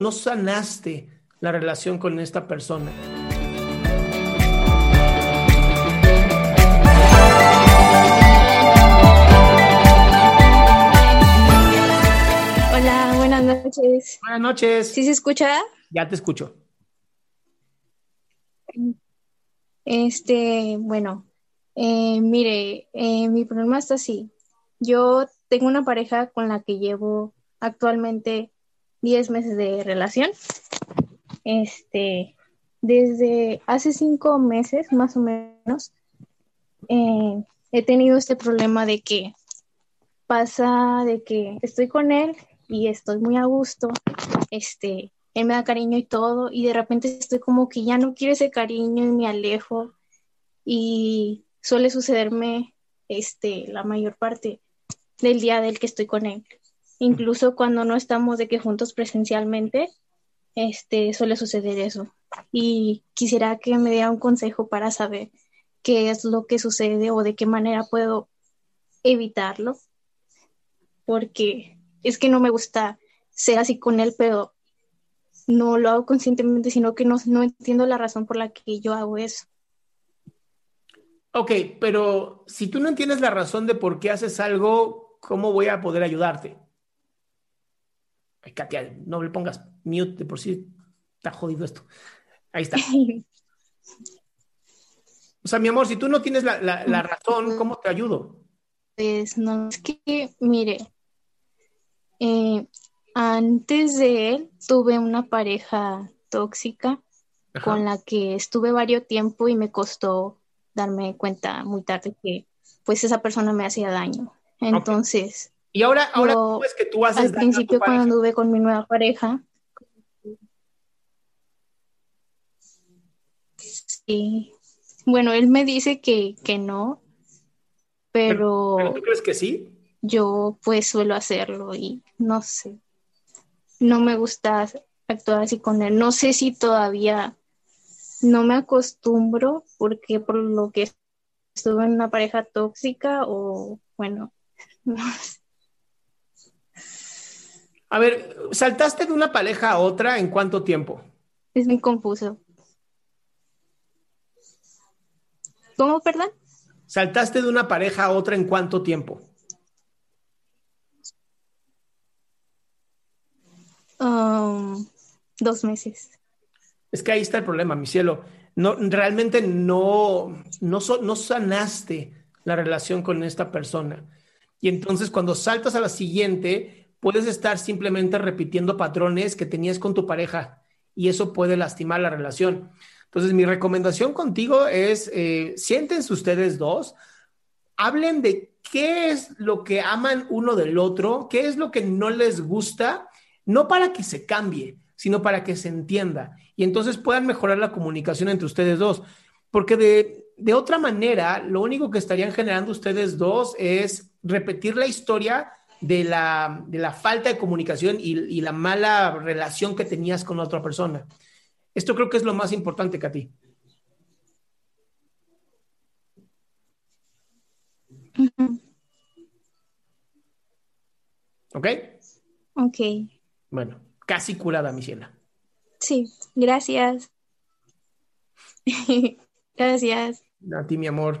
No sanaste la relación con esta persona. Hola, buenas noches. Buenas noches. ¿Sí se escucha? Ya te escucho. Este, bueno, eh, mire, eh, mi problema está así. Yo tengo una pareja con la que llevo actualmente 10 meses de relación. Este, desde hace cinco meses más o menos, eh, he tenido este problema de que pasa de que estoy con él y estoy muy a gusto, este, él me da cariño y todo, y de repente estoy como que ya no quiero ese cariño y me alejo, y suele sucederme, este, la mayor parte del día del que estoy con él. Incluso cuando no estamos de que juntos presencialmente, este, suele suceder eso. Y quisiera que me diera un consejo para saber qué es lo que sucede o de qué manera puedo evitarlo, porque es que no me gusta ser así con él, pero no lo hago conscientemente, sino que no, no entiendo la razón por la que yo hago eso. Ok, pero si tú no entiendes la razón de por qué haces algo, ¿cómo voy a poder ayudarte? Ay, Katia, no le pongas mute, de por sí está jodido esto. Ahí está. O sea, mi amor, si tú no tienes la, la- la razón, ¿cómo te ayudo? Pues no, es que, mire, eh, antes de él tuve una pareja tóxica Ajá. con la que estuve varios tiempo y me costó darme cuenta muy tarde que pues esa persona me hacía daño. Entonces, Y ahora, ahora Yo, ¿cómo es que tú haces al principio cuando anduve con mi nueva pareja, sí, bueno, él me dice que, que no, pero ¿Pero tú crees que sí? yo pues suelo hacerlo y no sé, no me gusta actuar así con él. No sé si todavía no me acostumbro porque por lo que estuve en una pareja tóxica o bueno, no sé. A ver, ¿saltaste de una pareja a otra en cuánto tiempo? es muy confuso. ¿Cómo, perdón? ¿Saltaste de una pareja a otra en cuánto tiempo? Um, dos meses. Es que ahí está el problema, mi cielo. No, realmente no, no, no sanaste la relación con esta persona. Y entonces cuando saltas a la siguiente, puedes estar simplemente repitiendo patrones que tenías con tu pareja y eso puede lastimar la relación. Entonces mi recomendación contigo es, eh, siéntense ustedes dos, hablen de qué es lo que aman uno del otro, qué es lo que no les gusta, no para que se cambie, sino para que se entienda y entonces puedan mejorar la comunicación entre ustedes dos. Porque de, de otra manera, lo único que estarían generando ustedes dos es repetir la historia de la, de la falta de comunicación y, la mala relación que tenías con la otra persona. Esto creo que es lo más importante, Katy. ¿Ok? Ok. Bueno, casi curada, Michela. Sí, gracias. gracias. A ti, mi amor.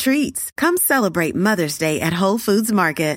treats. Come celebrate Mother's Day at Whole Foods Market.